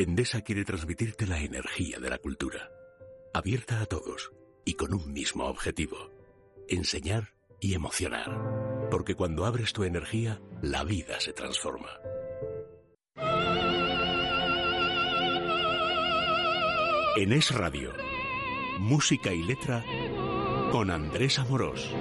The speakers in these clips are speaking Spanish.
Endesa quiere transmitirte la energía de la cultura, abierta a todos y con un mismo objetivo, enseñar y emocionar. Porque cuando abres tu energía, la vida se transforma. En Es Radio, música y letra con Andrés Amorós.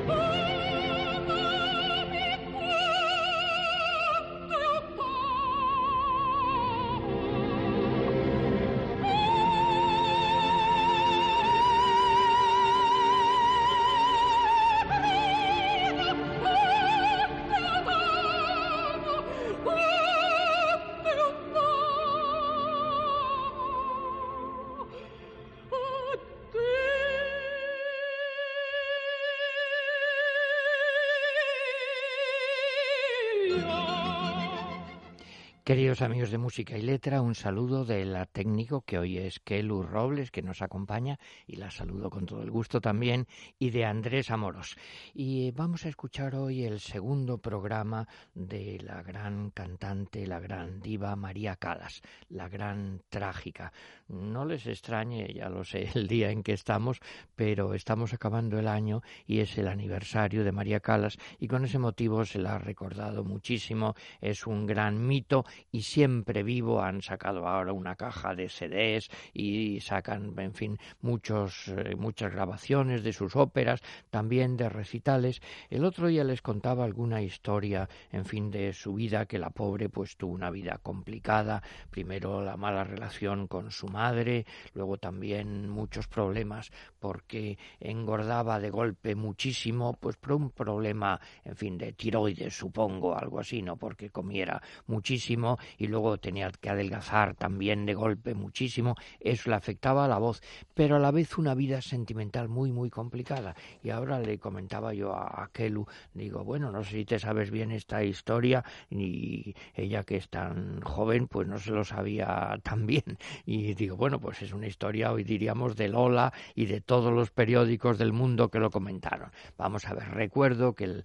De música y letra, un saludo de la técnico que hoy es Kelu Robles, que nos acompaña, y la saludo con todo el gusto también, y de Andrés Amoros. Y vamos a escuchar hoy el segundo programa de la gran cantante, la gran diva María Calas, la gran trágica. No les extrañe, ya lo sé, el día en que estamos, pero estamos acabando el año y es el aniversario de María Calas, y con ese motivo se la ha recordado muchísimo, es un gran mito y siempre vivo han sacado ahora una caja de CDs y sacan, en fin, muchos, eh, muchas grabaciones de sus óperas, también de recitales. El otro día les contaba alguna historia, en fin, de su vida, que la pobre pues tuvo una vida complicada, primero la mala relación con su madre, luego también muchos problemas porque engordaba de golpe muchísimo, pues por un problema, en fin, de tiroides, supongo, algo así, no porque comiera muchísimo y luego tenía que adelgazar también de golpe muchísimo, eso le afectaba a la voz, pero a la vez una vida sentimental muy, muy complicada. Y ahora le comentaba yo a, Kelu, digo, bueno, no sé si te sabes bien esta historia, y ella que es tan joven, pues no se lo sabía tan bien. Y digo, bueno, pues es una historia, hoy diríamos, de Lola y de todos los periódicos del mundo que lo comentaron. Vamos a ver, recuerdo que el,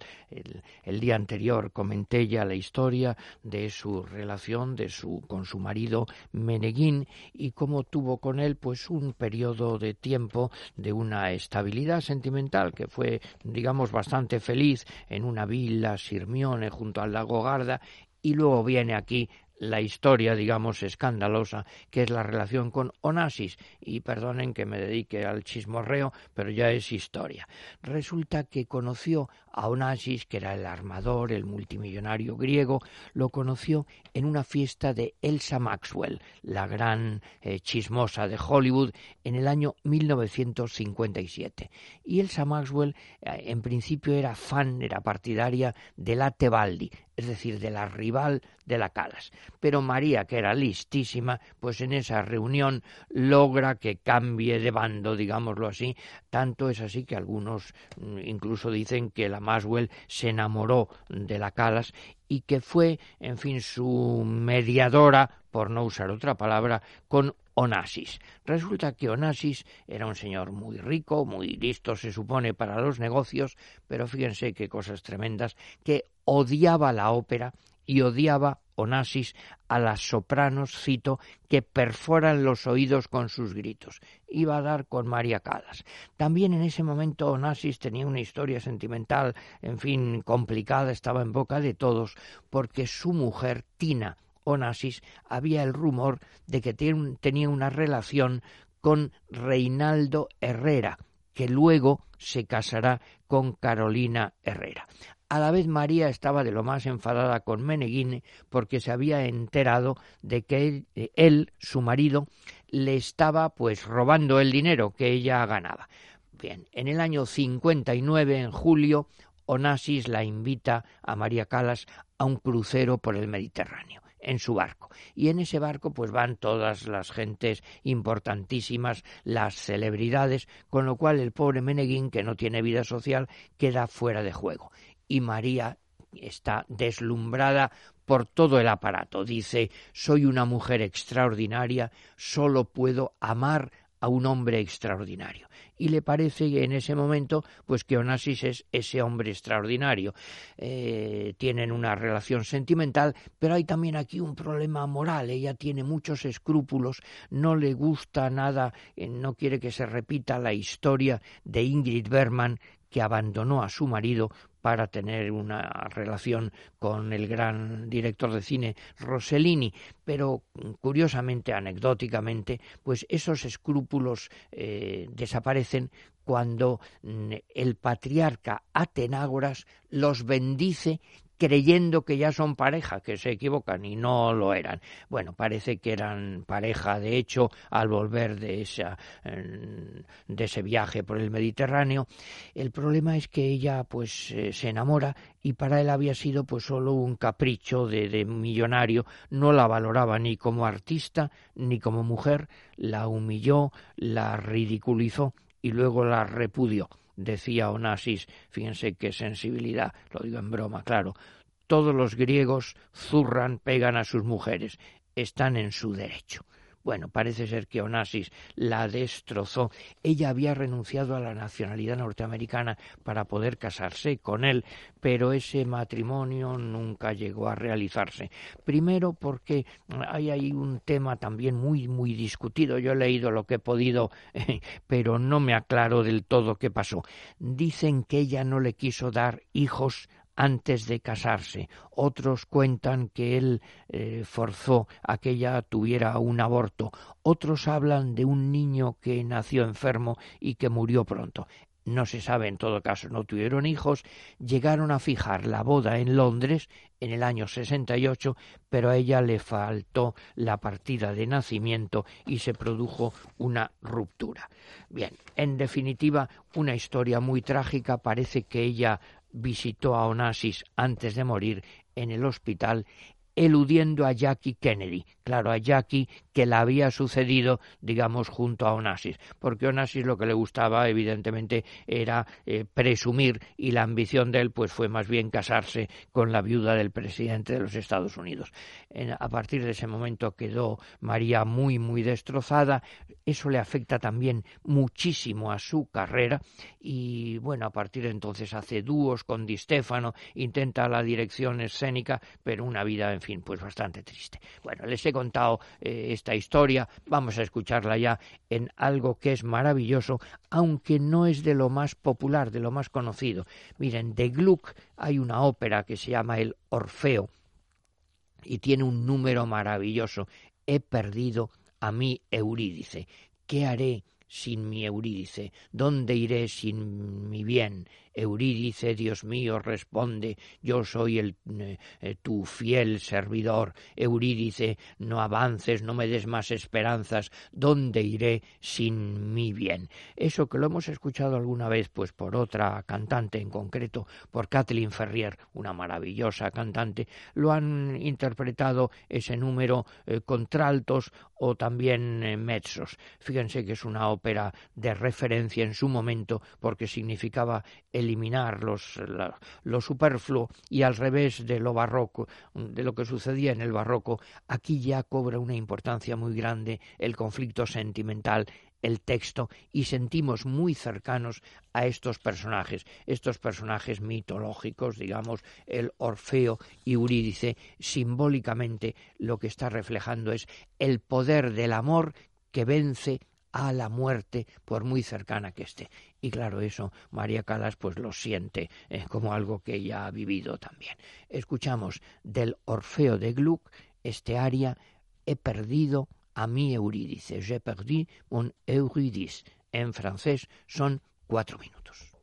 el día anterior comenté ya la historia de su relación de su, con su marido Meneguín y cómo tuvo con él pues un periodo de tiempo de una estabilidad sentimental que fue digamos bastante feliz en una villa Sirmione junto al lago Garda y luego viene aquí la historia, digamos, escandalosa, que es la relación con Onassis. Y perdonen que me dedique al chismorreo, pero ya es historia. Resulta que conoció a Onassis, que era el armador, el multimillonario griego, lo conoció en una fiesta de Elsa Maxwell, la gran eh, chismosa de Hollywood, en el año 1957. Y Elsa Maxwell, eh, en principio, era fan, era partidaria de la Tebaldi, es decir, de la rival de la Calas. Pero María, que era listísima, pues en esa reunión logra que cambie de bando, digámoslo así. Tanto es así que algunos mm, incluso dicen que la Maswell se enamoró de la Calas y que fue, en fin, su mediadora, por no usar otra palabra, con Onassis. Resulta que Onassis era un señor muy rico, muy listo, se supone, para los negocios, pero fíjense qué cosas tremendas, que odiaba la ópera y odiaba Onassis a las sopranos, cito, que perforan los oídos con sus gritos. Iba a dar con María Calas. También en ese momento Onassis tenía una historia sentimental, en fin, complicada, estaba en boca de todos, porque su mujer, Tina, Onassis, había el rumor de que tenía una relación con Reinaldo Herrera, que luego se casará con Carolina Herrera. A la vez María estaba de lo más enfadada con Meneghine porque se había enterado de que él, él, su marido, le estaba pues robando el dinero que ella ganaba. Bien, en el año 59, en julio, Onassis la invita a María Calas a un crucero por el Mediterráneo en su barco. Y en ese barco pues van todas las gentes importantísimas, las celebridades, con lo cual el pobre Meneguín, que no tiene vida social, queda fuera de juego. Y María está deslumbrada por todo el aparato. Dice, soy una mujer extraordinaria, solo puedo amar a un hombre extraordinario. Y le parece en ese momento pues que Onassis es ese hombre extraordinario. Eh, tienen una relación sentimental, pero hay también aquí un problema moral. Ella tiene muchos escrúpulos, no le gusta nada, eh, no quiere que se repita la historia de Ingrid Bergman que abandonó a su marido para tener una relación con el gran director de cine Rossellini, pero curiosamente, anecdóticamente, pues esos escrúpulos eh, desaparecen cuando mm, el patriarca Atenágoras los bendice creyendo que ya son pareja, que se equivocan y no lo eran. Bueno, parece que eran pareja, de hecho, al volver de, esa, de ese viaje por el Mediterráneo. El problema es que ella pues eh, se enamora y para él había sido pues solo un capricho de, de millonario, no la valoraba ni como artista ni como mujer, la humilló, la ridiculizó y luego la repudió decía Onassis, fíjense qué sensibilidad, lo digo en broma, claro, todos los griegos zurran, pegan a sus mujeres, están en su derecho. Bueno, parece ser que Onassis la destrozó. Ella había renunciado a la nacionalidad norteamericana para poder casarse con él, pero ese matrimonio nunca llegó a realizarse. Primero porque hay ahí un tema también muy, muy discutido. Yo he leído lo que he podido, pero no me aclaro del todo qué pasó. Dicen que ella no le quiso dar hijos antes de casarse. Otros cuentan que él eh, forzó a que ella tuviera un aborto. Otros hablan de un niño que nació enfermo y que murió pronto. No se sabe en todo caso, no tuvieron hijos, llegaron a fijar la boda en Londres en el año 68, pero a ella le faltó la partida de nacimiento y se produjo una ruptura. Bien, en definitiva, una historia muy trágica, parece que ella visitó a Onassis antes de morir en el hospital eludiendo a Jackie Kennedy, claro, a Jackie que la había sucedido, digamos, junto a Onassis, porque Onassis lo que le gustaba, evidentemente, era eh, presumir y la ambición de él, pues fue más bien casarse con la viuda del presidente de los Estados Unidos. a partir de ese momento quedó María muy, muy destrozada, eso le afecta también muchísimo a su carrera y, bueno, a partir de entonces hace dúos con Di Stefano, intenta la dirección escénica, pero una vida, en fin, pues bastante triste. Bueno, les he contado eh, esta historia, vamos a escucharla ya en algo que es maravilloso, aunque no es de lo más popular, de lo más conocido. Miren, de Gluck hay una ópera que se llama El Orfeo y tiene un número maravilloso. He perdido a mi Eurídice. ¿Qué haré sin mi Eurídice? ¿Dónde iré sin mi bien? Eurídice, Dios mío, responde, yo soy el, eh, eh, tu fiel servidor. Eurídice, no avances, no me des más esperanzas, ¿dónde iré sin mi bien? Eso que lo hemos escuchado alguna vez, pues por otra cantante en concreto, por Kathleen Ferrier, una maravillosa cantante, lo han interpretado ese número eh, contraltos o también mezzos. Fíjense que es una ópera de referencia en su momento porque significaba el eliminar los, lo superfluo y al revés de lo barroco, de lo que sucedía en el barroco, aquí ya cobra una importancia muy grande el conflicto sentimental el texto y sentimos muy cercanos a estos personajes, estos personajes mitológicos, digamos, el Orfeo y Eurídice, simbólicamente lo que está reflejando es el poder del amor que vence a la muerte por muy cercana que esté. Y claro, eso María Calas pues lo siente eh, como algo que ella ha vivido también. Escuchamos del Orfeo de Gluck este aria He perdido a mi Eurídice. J'ai perdu mon Eurydice. En francés son cuatro minutos.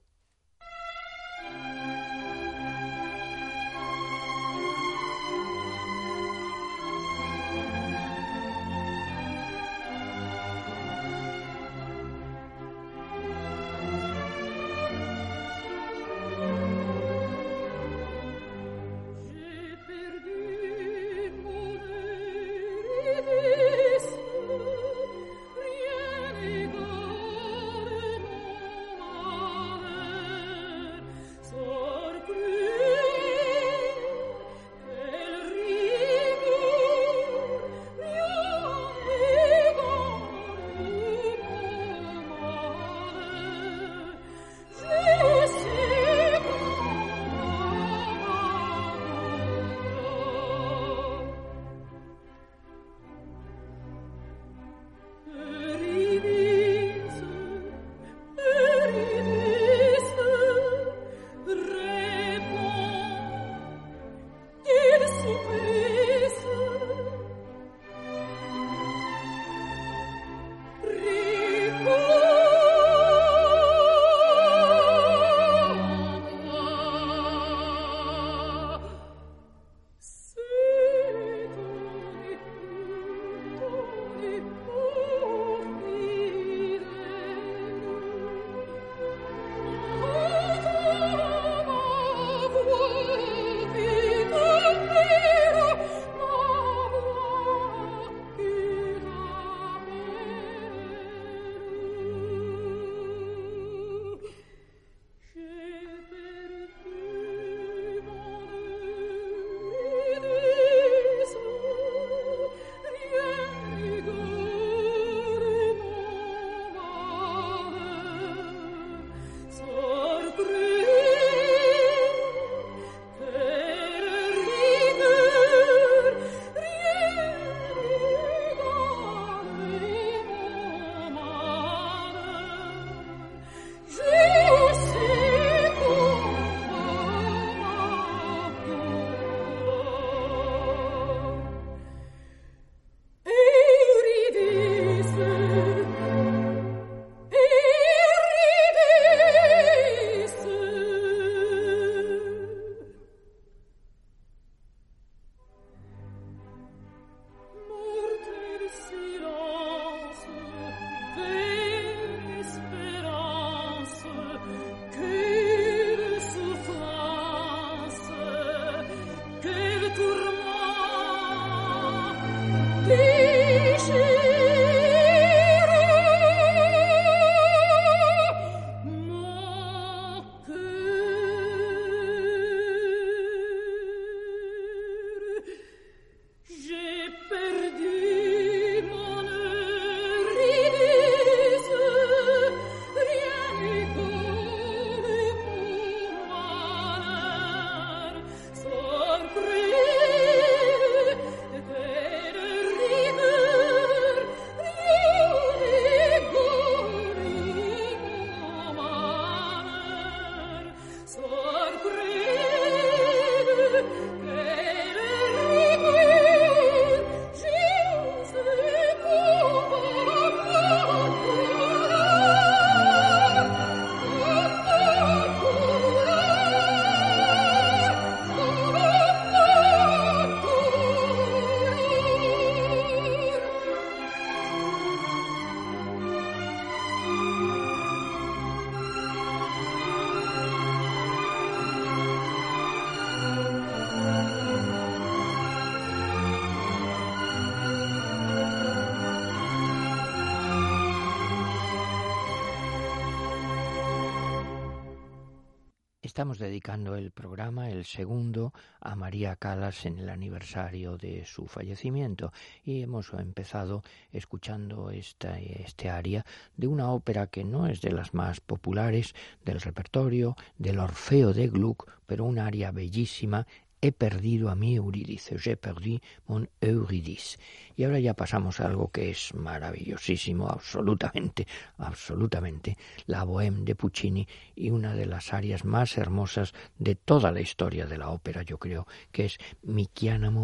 Estamos dedicando el programa, el segundo, a María Calas en el aniversario de su fallecimiento. Y hemos empezado escuchando esta, este aria de una ópera que no es de las más populares del repertorio, del Orfeo de Gluck, pero un aria bellísima he perdido a mi Eurídice, j'ai perdu mon Eurydice. Y ahora ya pasamos a algo que es maravillosísimo, absolutamente, absolutamente, la Bohème de Puccini y una de las arias más hermosas de toda la historia de la ópera, yo creo, que es Mi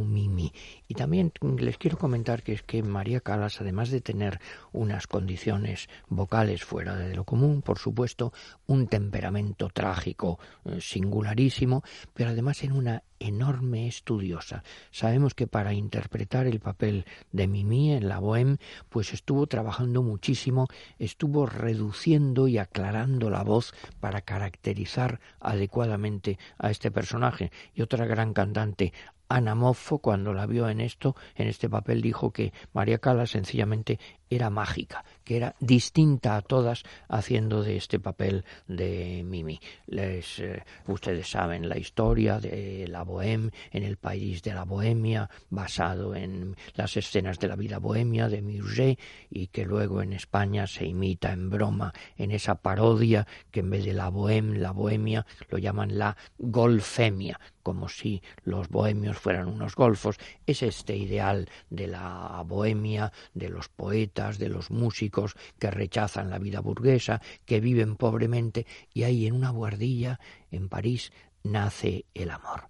Mimi. Y también les quiero comentar que es que María Calas, además de tener unas condiciones vocales fuera de lo común, por supuesto, un temperamento trágico eh, singularísimo, pero además en una enorme estudiosa. Sabemos que para interpretar el papel de Mimi en la Bohème, pues estuvo trabajando muchísimo, estuvo reduciendo y aclarando la voz para caracterizar adecuadamente a este personaje. Y otra gran cantante, Ana Moffo, cuando la vio en esto, en este papel, dijo que María Cala sencillamente era mágica, que era distinta a todas haciendo de este papel de Mimi. Les, eh, ustedes saben la historia de la Bohème en el país de la Bohemia, basado en las escenas de la vida bohemia de Murger y que luego en España se imita en broma en esa parodia que en vez de la Bohème, la Bohemia, lo llaman la Golfemia, como si los bohemios fueran unos golfos. Es este ideal de la Bohemia, de los poetas, de los músicos que rechazan la vida burguesa, que viven pobremente, y ahí en una guardilla en París nace el amor.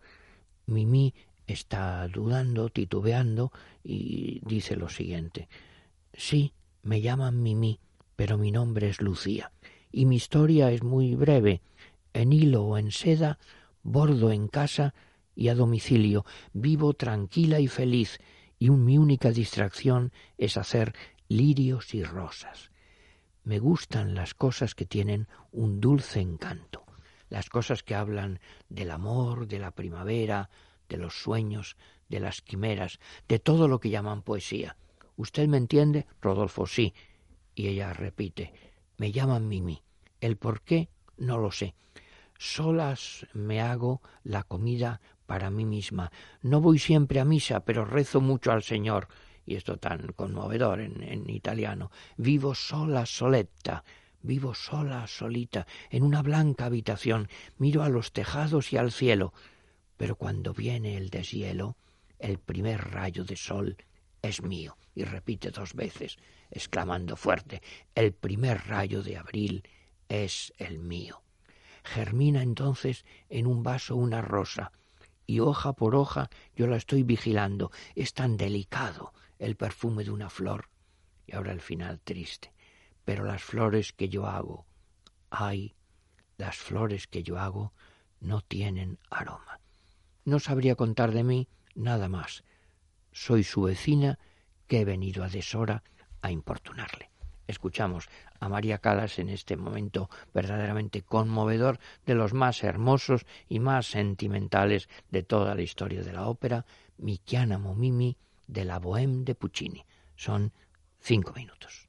Mimi está dudando, titubeando, y dice lo siguiente Sí, me llaman Mimi, pero mi nombre es Lucía, y mi historia es muy breve. En hilo o en seda, bordo en casa y a domicilio, vivo tranquila y feliz, y mi única distracción es hacer lirios y rosas. Me gustan las cosas que tienen un dulce encanto, las cosas que hablan del amor, de la primavera, de los sueños, de las quimeras, de todo lo que llaman poesía. ¿Usted me entiende? Rodolfo, sí. Y ella repite, me llaman Mimi. El por qué no lo sé. Solas me hago la comida para mí misma. No voy siempre a misa, pero rezo mucho al Señor. Y esto tan conmovedor en, italiano. Vivo sola, soletta. Vivo sola, solita, en una blanca habitación. Miro a los tejados y al cielo. Pero cuando viene el deshielo, el primer rayo de sol es mío. Y repite dos veces, exclamando fuerte, el primer rayo de abril es el mío. Germina entonces en un vaso una rosa, y hoja por hoja yo la estoy vigilando. Es tan delicado el perfume de una flor. Y ahora el final triste. Pero las flores que yo hago, ay, las flores que yo hago no tienen aroma. No sabría contar de mí nada más. Soy su vecina que he venido a deshora a importunarle. Escuchamos a María Calas en este momento verdaderamente conmovedor, de los más hermosos y más sentimentales de toda la historia de la ópera, Mi chiama Mimi de la Bohème de Puccini. Son cinco minutos.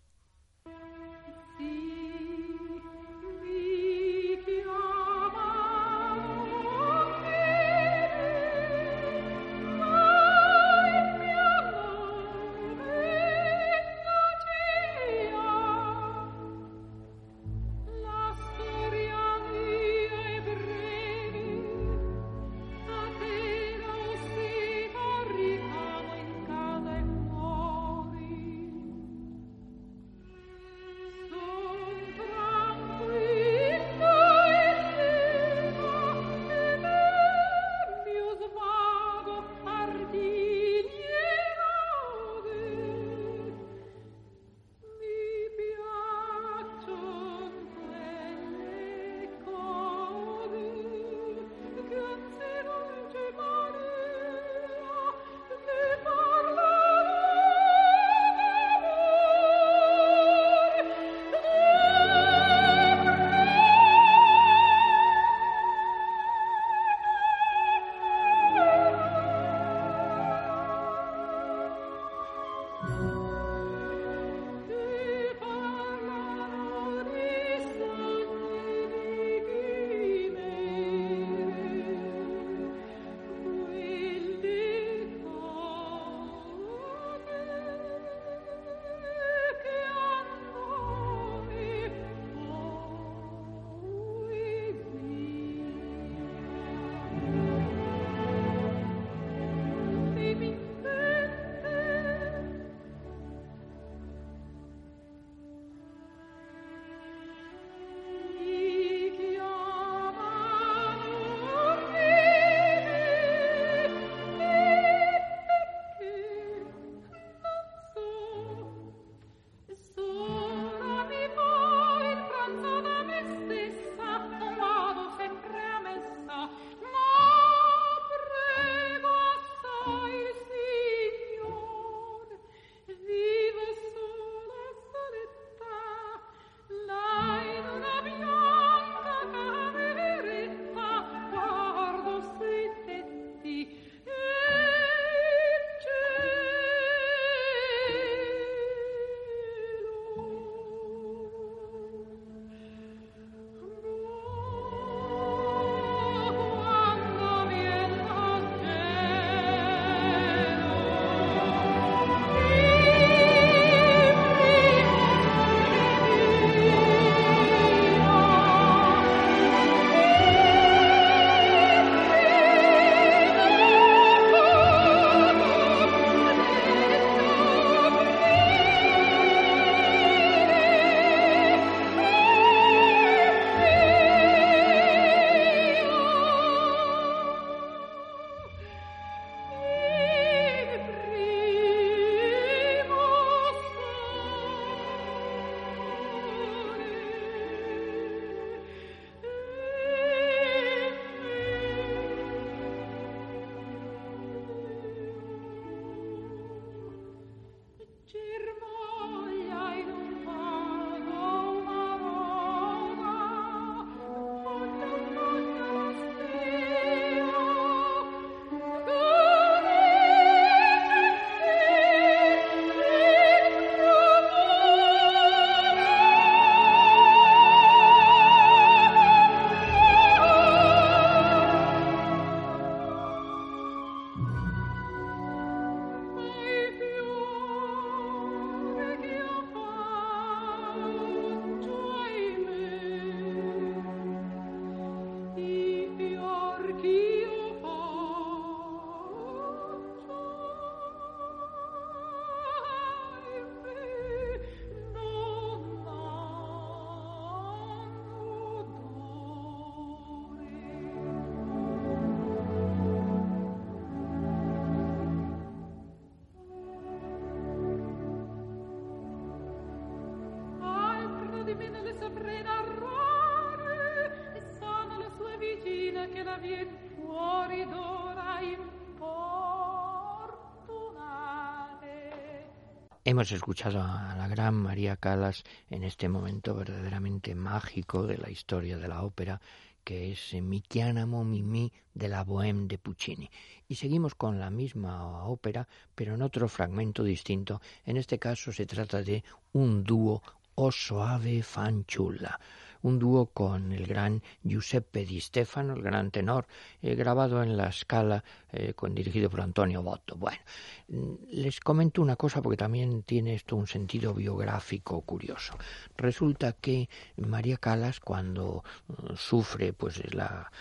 Hemos escuchado a la gran María Calas en este momento verdaderamente mágico de la historia de la ópera, que es Mi chianamo Mimi de la Bohème de Puccini. Y seguimos con la misma ópera, pero en otro fragmento distinto. En este caso se trata de un dúo O Soave Fanciulla un dúo con el gran Giuseppe Di Stefano, el gran tenor, eh, grabado en la escala, eh, con, dirigido por Antonio Botto. Bueno, mm, les comento una cosa porque también tiene esto un sentido biográfico curioso. Resulta que María Calas, cuando mm, sufre pues la,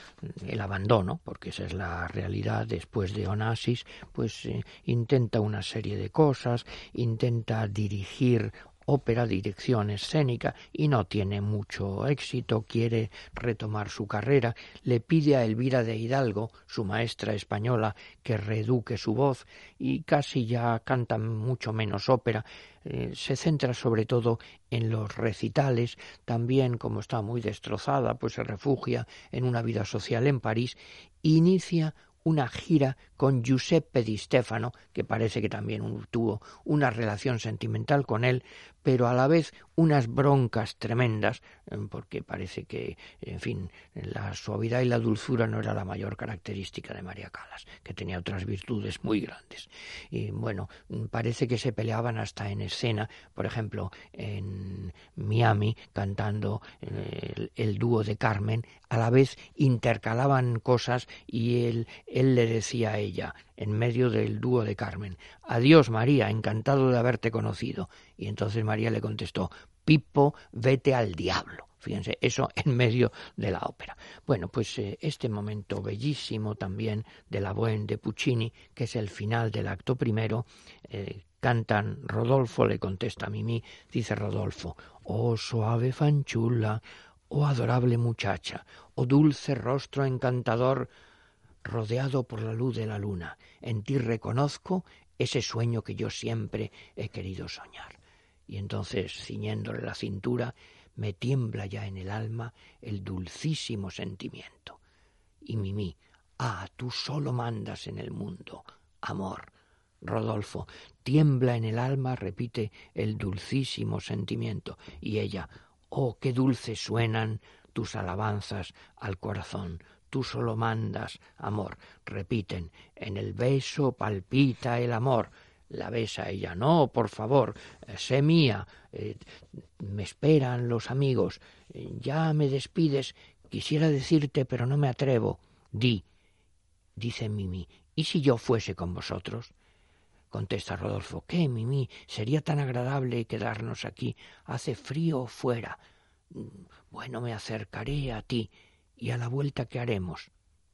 el abandono, porque esa es la realidad después de Onassis, pues eh, intenta una serie de cosas, intenta dirigir ópera, dirección escénica y no tiene mucho éxito, quiere retomar su carrera, le pide a Elvira de Hidalgo, su maestra española, que reeduque su voz y casi ya canta mucho menos ópera, eh, se centra sobre todo en los recitales, también como está muy destrozada, pues se refugia en una vida social en París, inicia una gira con Giuseppe Di Stefano, que parece que también tuvo una relación sentimental con él, pero a la vez unas broncas tremendas, eh, porque parece que, en fin, la suavidad y la dulzura no era la mayor característica de María Calas, que tenía otras virtudes muy grandes. Y bueno, parece que se peleaban hasta en escena, por ejemplo, en Miami, cantando eh, el, dúo de Carmen, a la vez intercalaban cosas y él, él le decía a ella, en medio del dúo de Carmen. Adiós, María, encantado de haberte conocido. Y entonces María le contestó, Pipo, vete al diablo. Fíjense, eso en medio de la ópera. Bueno, pues eh, este momento bellísimo también de la Bohème de Puccini, que es el final del acto primero, eh, cantan Rodolfo, le contesta a Mimi, dice Rodolfo, oh suave fanchulla, oh adorable muchacha, oh dulce rostro encantador, rodeado por la luz de la luna. En ti reconozco ese sueño que yo siempre he querido soñar. Y entonces, ciñéndole la cintura, me tiembla ya en el alma el dulcísimo sentimiento. Y Mimi, ah, tú solo mandas en el mundo, amor. Rodolfo, tiembla en el alma, repite el dulcísimo sentimiento. Y ella, oh, qué dulces suenan tus alabanzas al corazón, tú solo mandas amor. Repiten, en el beso palpita el amor. La besa ella, no, por favor, eh, sé mía, eh, me esperan los amigos, eh, ya me despides, quisiera decirte, pero no me atrevo. Di, dice Mimi, ¿y si yo fuese con vosotros? Contesta Rodolfo, ¿qué, Mimi? Sería tan agradable quedarnos aquí. Hace frío fuera. Mm, bueno, me acercaré a ti y a la vuelta que haremos.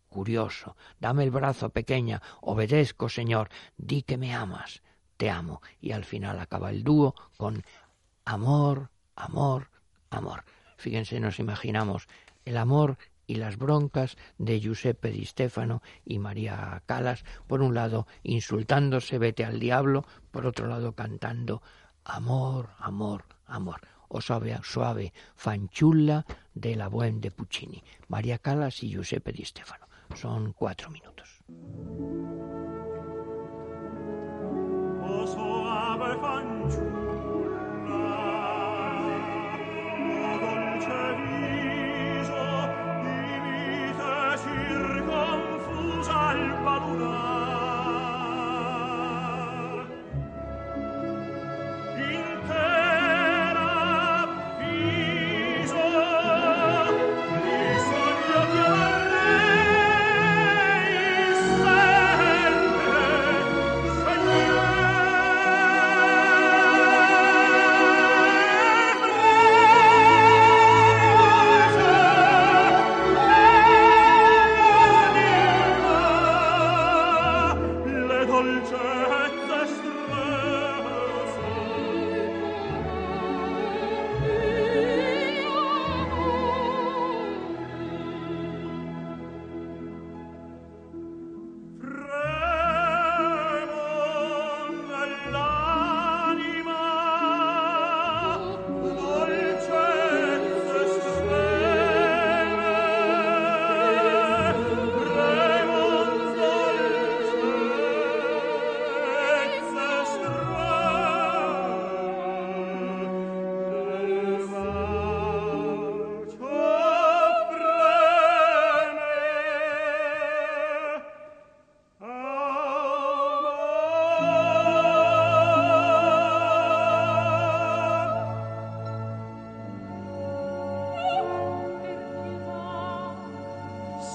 Curioso, dame el brazo, pequeña, obedezco, Señor, di que me amas, te amo. Y al final acaba el dúo con amor, amor, amor. Fíjense, nos imaginamos el amor y las broncas de Giuseppe Di Stefano y María Calas, por un lado insultándose, vete al diablo, por otro lado cantando amor, amor, amor o suave, suave fanciulla de la Bohème de Puccini. María Calas y Giuseppe Di Stefano. Son cuatro minutos.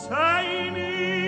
sei mir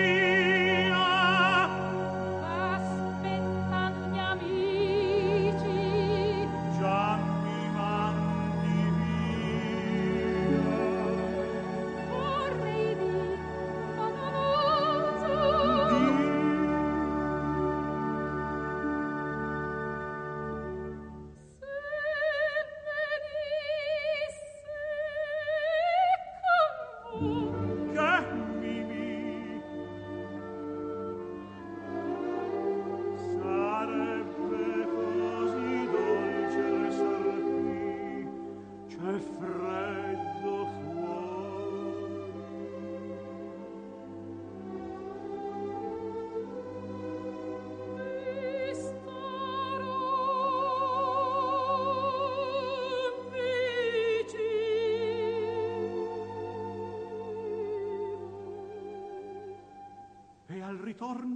torno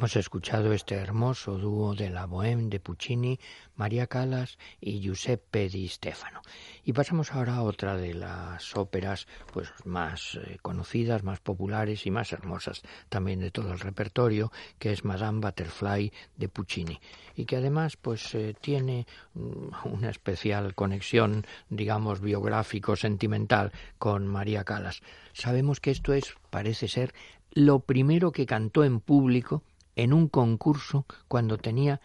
Hemos escuchado este hermoso dúo de la Bohème de Puccini, María Callas y Giuseppe Di Stefano. Y pasamos ahora a otra de las óperas pues más eh, conocidas, más populares y más hermosas también de todo el repertorio, que es Madame Butterfly de Puccini y que además pues eh, tiene mm, una especial conexión, digamos, biográfico sentimental con María Callas. Sabemos que esto es parece ser lo primero que cantó en público en un concurso cuando tenía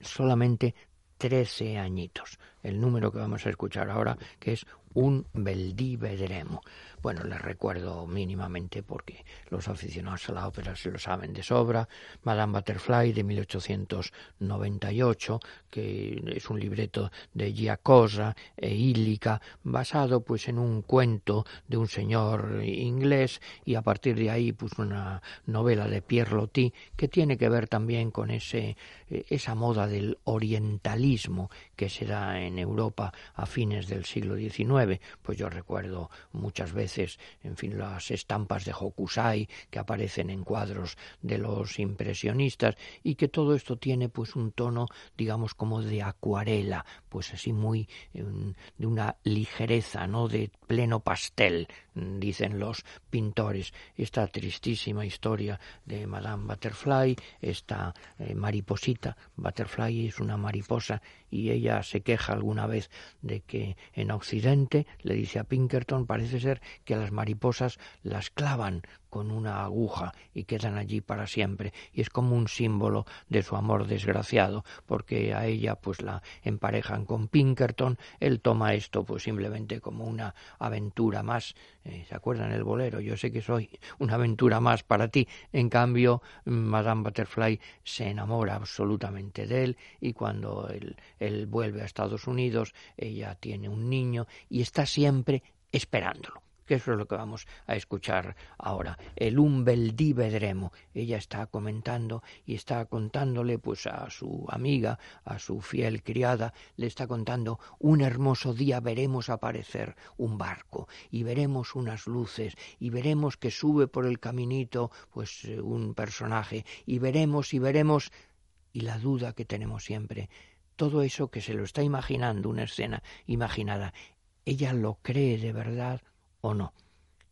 solamente trece añitos. El número que vamos a escuchar ahora, que es un Beldì vedremo. Bueno, les recuerdo mínimamente porque los aficionados a la ópera se lo saben de sobra. Madame Butterfly de 1898, que es un libreto de Giacosa e Illica, basado pues en un cuento de un señor inglés y a partir de ahí pues una novela de Pierre Loti que tiene que ver también con ese eh, esa moda del orientalismo que se da en Europa a fines del siglo XIX. Pues yo recuerdo muchas veces en fin, las estampas de Hokusai que aparecen en cuadros de los impresionistas y que todo esto tiene pues un tono, digamos, como de acuarela, pues así muy em, de una ligereza, ¿no? De pleno pastel, dicen los pintores. Esta tristísima historia de Madame Butterfly, esta eh, mariposita, Butterfly es una mariposa y ella se queja alguna vez de que en Occidente, le dice a Pinkerton, parece ser que las mariposas las clavan con una aguja y quedan allí para siempre. Y es como un símbolo de su amor desgraciado porque a ella pues la emparejan con Pinkerton. Él toma esto pues simplemente como una aventura más. Eh, se acuerdan el bolero yo sé que soy una aventura más para ti. En cambio Madame Butterfly se enamora absolutamente de él y cuando él, él vuelve a Estados Unidos ella tiene un niño y está siempre esperándolo que eso es lo que vamos a escuchar ahora. El un di vedremo. Ella está comentando y está contándole pues a su amiga, a su fiel criada, le está contando un hermoso día veremos aparecer un barco y veremos unas luces y veremos que sube por el caminito pues eh, un personaje y veremos y veremos y la duda que tenemos siempre todo eso que se lo está imaginando, una escena imaginada, ella lo cree de verdad o no.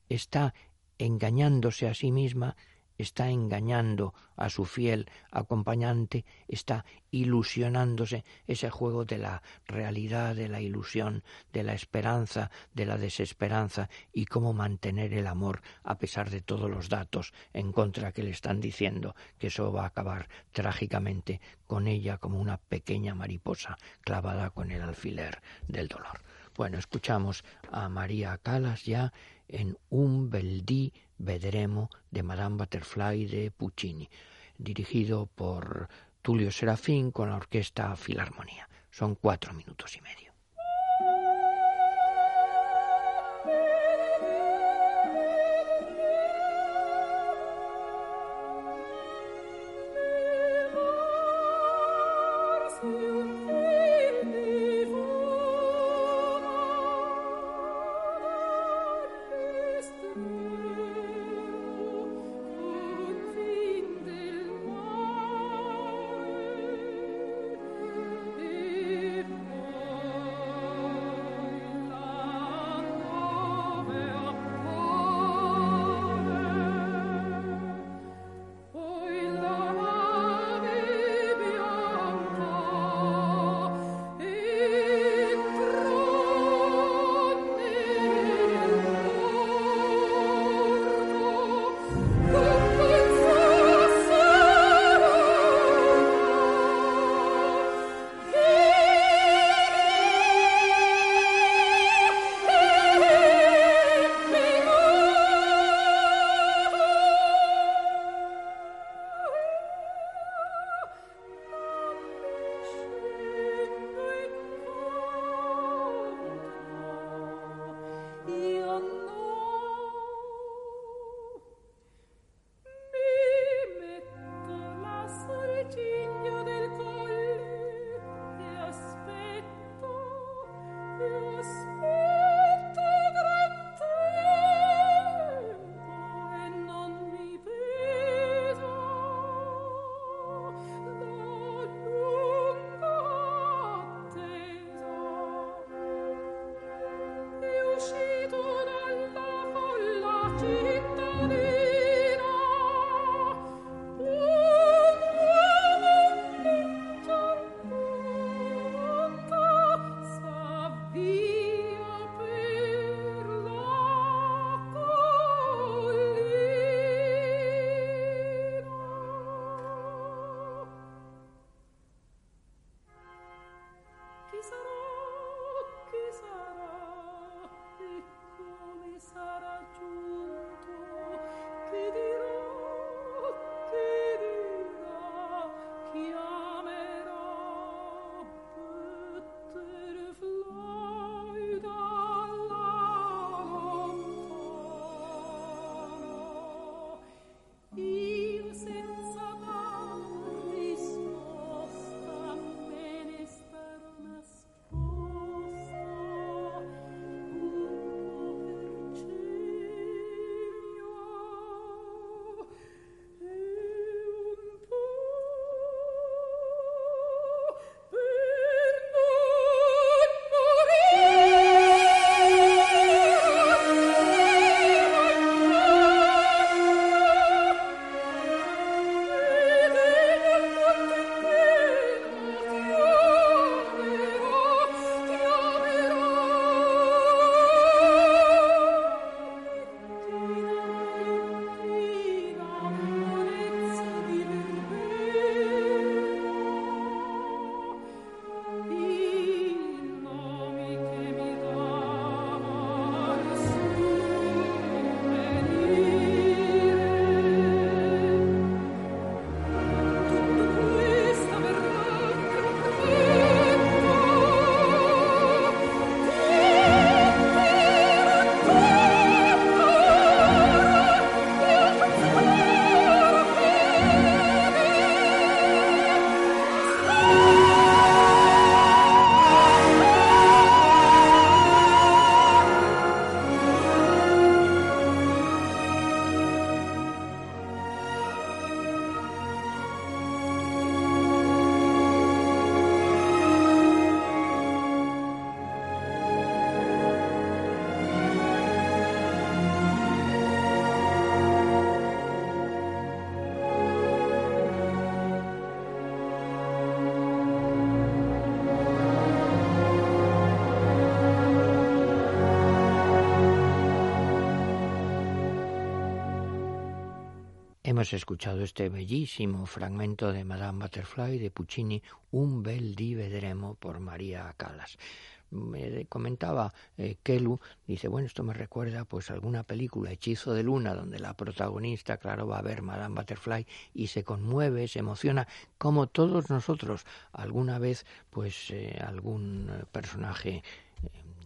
Está engañándose a sí misma, está engañando a su fiel acompañante, está ilusionándose ese juego de la realidad, de la ilusión, de la esperanza, de la desesperanza y cómo mantener el amor a pesar de todos los datos en contra que le están diciendo que eso va a acabar trágicamente con ella como una pequeña mariposa clavada con el alfiler del dolor. Bueno, escuchamos a María Calas ya en Un Beldí Vedremo de Madame Butterfly de Puccini, dirigido por Tulio Serafín con la Orquesta Filarmonía. Son cuatro minutos y medio. Hemos escuchado este bellísimo fragmento de Madame Butterfly de Puccini, Un bel di vedremo por María Calas me comentaba eh, Kelu, dice, bueno, esto me recuerda pues alguna película, Hechizo de Luna, donde la protagonista, claro, va a ver Madame Butterfly y se conmueve, se emociona, como todos nosotros, alguna vez, pues eh, algún personaje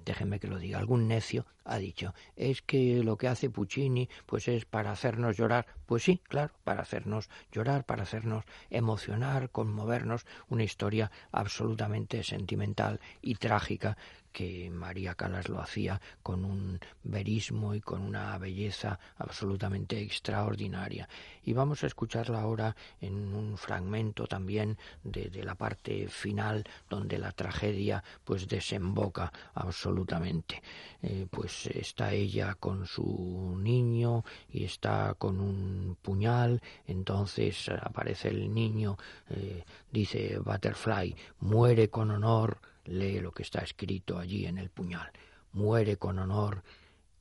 déjenme que lo diga, algún necio ha dicho, es que lo que hace Puccini pues es para hacernos llorar. Pues sí, claro, para hacernos llorar, para hacernos emocionar, conmovernos, una historia absolutamente sentimental y trágica que María Calas lo hacía con un verismo y con una belleza absolutamente extraordinaria. Y vamos a escucharla ahora en un fragmento también de, la parte final donde la tragedia pues desemboca absolutamente. Eh, pues está ella con su niño y está con un puñal, entonces aparece el niño, eh, dice Butterfly, muere con honor, lee lo que está escrito allí en el puñal. Muere con honor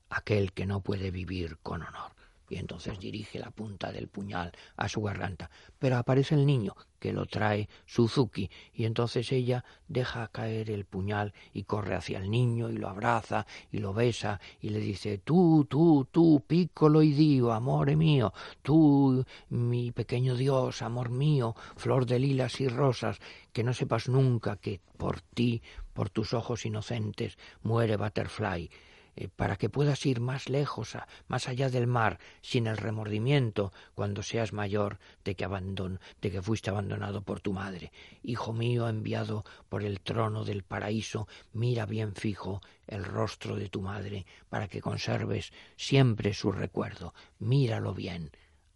aquel que no puede vivir con honor. Y entonces dirige la punta del puñal a su garganta. Pero aparece el niño, que lo trae Suzuki, y entonces ella deja caer el puñal y corre hacia el niño y lo abraza y lo besa y le dice Tú, tú, tú, piccolo y dio, amore mío, tú, mi pequeño Dios, amor mío, flor de lilas y rosas, que no sepas nunca que por ti, por tus ojos inocentes, muere Butterfly eh, para que puedas ir más lejos, más allá del mar, sin el remordimiento cuando seas mayor de que abandon, de que fuiste abandonado por tu madre. Hijo mío enviado por el trono del paraíso, mira bien fijo el rostro de tu madre, para que conserves siempre su recuerdo. Míralo bien.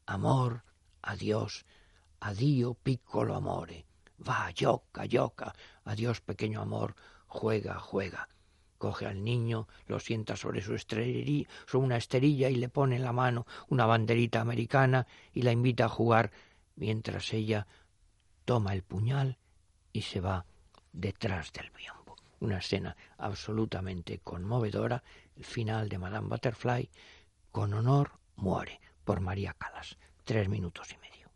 Amor, adiós, adio piccolo amore. Va, yoca, yoca, adiós pequeño amor, juega, juega coge al niño, lo sienta sobre su esterilla, sobre una esterilla y le pone en la mano una banderita americana y la invita a jugar mientras ella toma el puñal y se va detrás del biombo. Una escena absolutamente conmovedora, el final de Madame Butterfly, con honor muere por María Calas. Tres minutos y medio.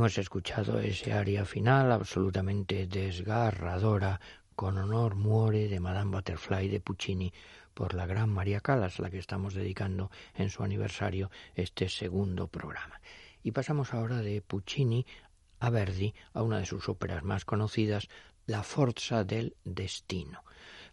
Hemos escuchado ese aria final absolutamente desgarradora, con honor muere de Madame Butterfly de Puccini por la gran María Calas, la que estamos dedicando en su aniversario este segundo programa. Y pasamos ahora de Puccini a Verdi, a una de sus óperas más conocidas, La Forza del Destino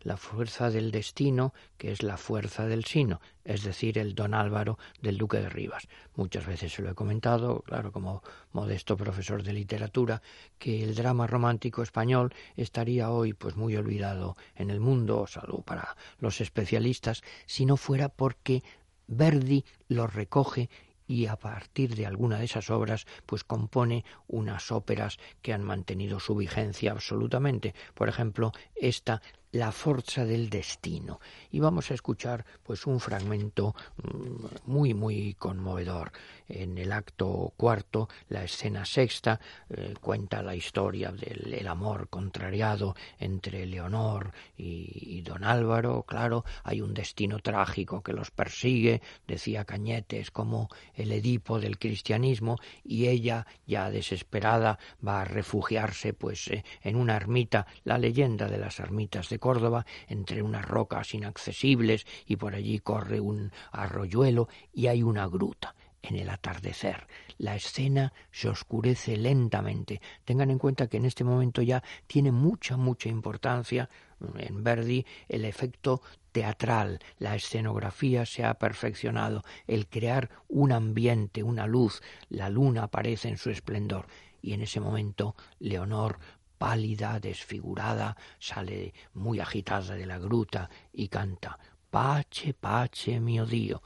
la fuerza del destino, que es la fuerza del sino, es decir, el don Álvaro del duque de Rivas. Muchas veces se lo he comentado, claro, como modesto profesor de literatura, que el drama romántico español estaría hoy pues muy olvidado en el mundo, salvo para los especialistas, si no fuera porque Verdi lo recoge y a partir de alguna de esas obras pues compone unas óperas que han mantenido su vigencia absolutamente. Por ejemplo, esta la fuerza del destino. Y vamos a escuchar pues un fragmento mm, muy muy conmovedor. En el acto cuarto, la escena sexta eh, cuenta la historia del amor contrariado entre Leonor y, don Álvaro. Claro, hay un destino trágico que los persigue, decía Cañetes, como el Edipo del cristianismo, y ella, ya desesperada, va a refugiarse pues eh, en una ermita, la leyenda de las ermitas de Córdoba, entre unas rocas inaccesibles, y por allí corre un arroyuelo y hay una gruta en el atardecer. La escena se oscurece lentamente. Tengan en cuenta que en este momento ya tiene mucha, mucha importancia en Verdi el efecto teatral, la escenografía se ha perfeccionado, el crear un ambiente, una luz, la luna aparece en su esplendor y en ese momento Leonor pálida, desfigurada, sale muy agitada de la gruta y canta Pace, pace, mio Dio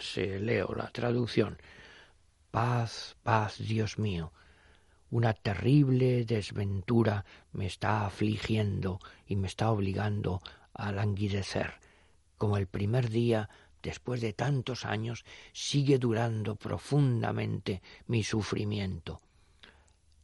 se leo la traducción. Paz, paz, Dios mío. Una terrible desventura me está afligiendo y me está obligando a languidecer. Como el primer día, después de tantos años, sigue durando profundamente mi sufrimiento.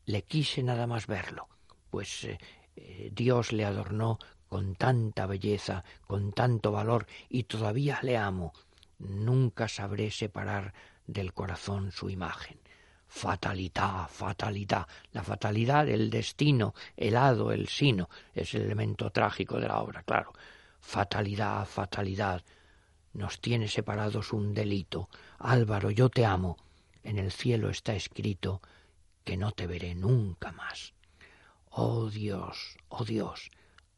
Le quise nada más verlo, pues eh, eh, Dios le adornó con tanta belleza, con tanto valor, y todavía le amo, nunca sabré separar del corazón su imagen. Fatalidad, fatalidad, la fatalidad, el destino, el hado, el sino, es el elemento trágico de la obra, claro. Fatalidad, fatalidad, nos tiene separados un delito. Álvaro, yo te amo. En el cielo está escrito que no te veré nunca más. Oh Dios, oh Dios,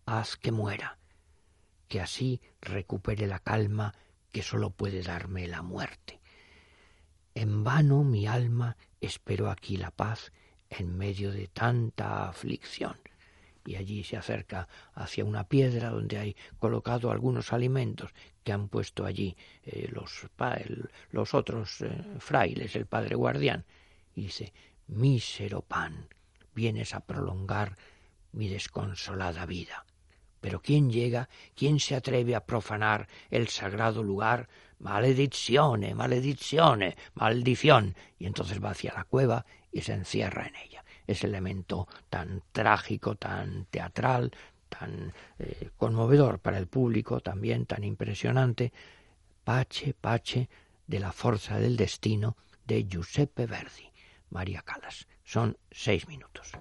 haz que muera, que así recupere la calma que sólo puede darme la muerte. En vano mi alma esperó aquí la paz en medio de tanta aflicción. Y allí se acerca hacia una piedra donde hay colocado algunos alimentos que han puesto allí eh, los, los, otros eh, frailes, el padre guardián. Y dice, mísero pan, vienes a prolongar mi desconsolada vida. Pero ¿quién llega? ¿Quién se atreve a profanar el sagrado lugar? Maledizione, maledizione, maldición. Y entonces va hacia la cueva y se encierra en ella. Ese elemento tan trágico, tan teatral, tan eh, conmovedor para el público, también tan impresionante. Pache, Pache, de la fuerza del destino, de Giuseppe Verdi. María Calas. Son seis minutos.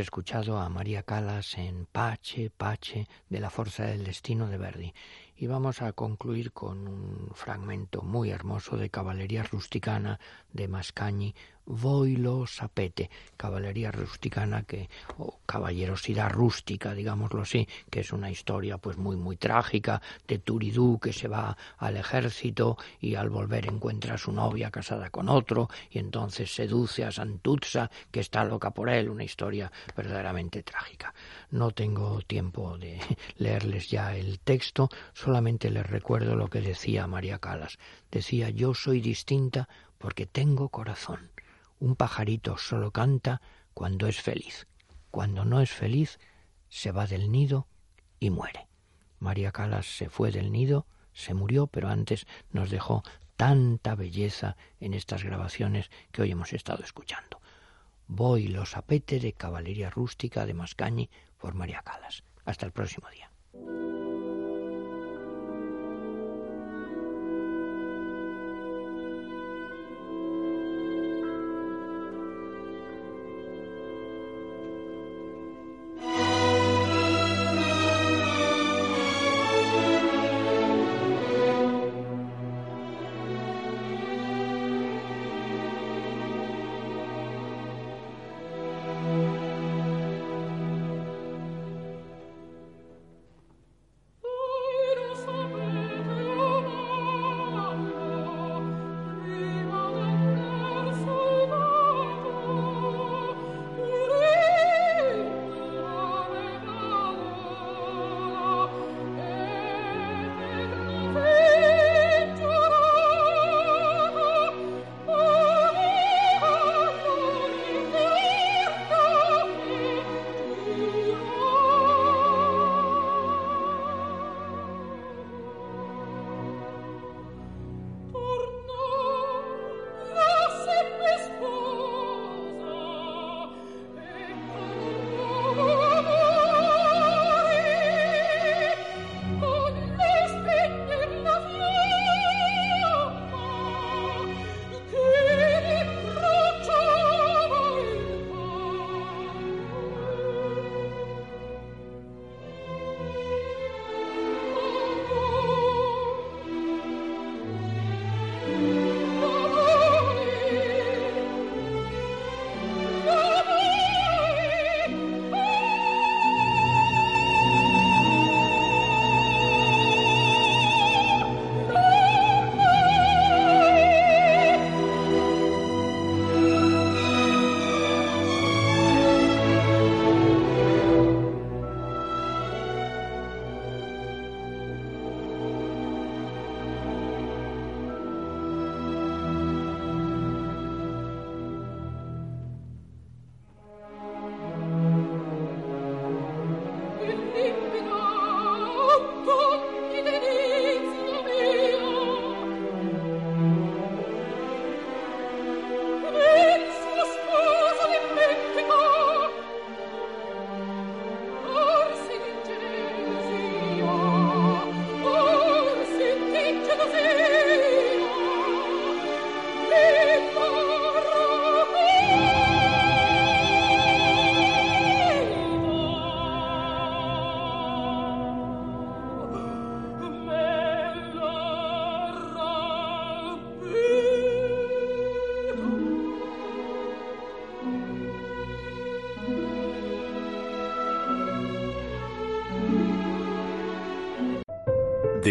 Escuchado a María Calas en Pache, Pache, de la Fuerza del Destino de Verdi. Y vamos a concluir con un fragmento muy hermoso de Caballería Rusticana de Mascagni, Voilo Sapete, caballería rusticana que, o caballerosidad rústica, digámoslo así, que es una historia pues muy muy trágica de Turidú que se va al ejército y al volver encuentra a su novia casada con otro y entonces seduce a Santuzza que está loca por él, una historia verdaderamente trágica. No tengo tiempo de leerles ya el texto, solamente les recuerdo lo que decía María Calas. Decía yo soy distinta porque tengo corazón un pajarito solo canta cuando es feliz. Cuando no es feliz, se va del nido y muere. María Calas se fue del nido, se murió, pero antes nos dejó tanta belleza en estas grabaciones que hoy hemos estado escuchando. Voy los apete de Caballería Rústica de Mascañi por María Calas. Hasta el próximo día.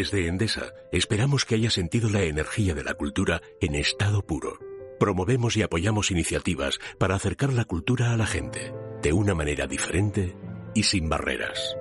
Desde Endesa esperamos que haya sentido la energía de la cultura en estado puro. Promovemos y apoyamos iniciativas para acercar la cultura a la gente de una manera diferente y sin barreras.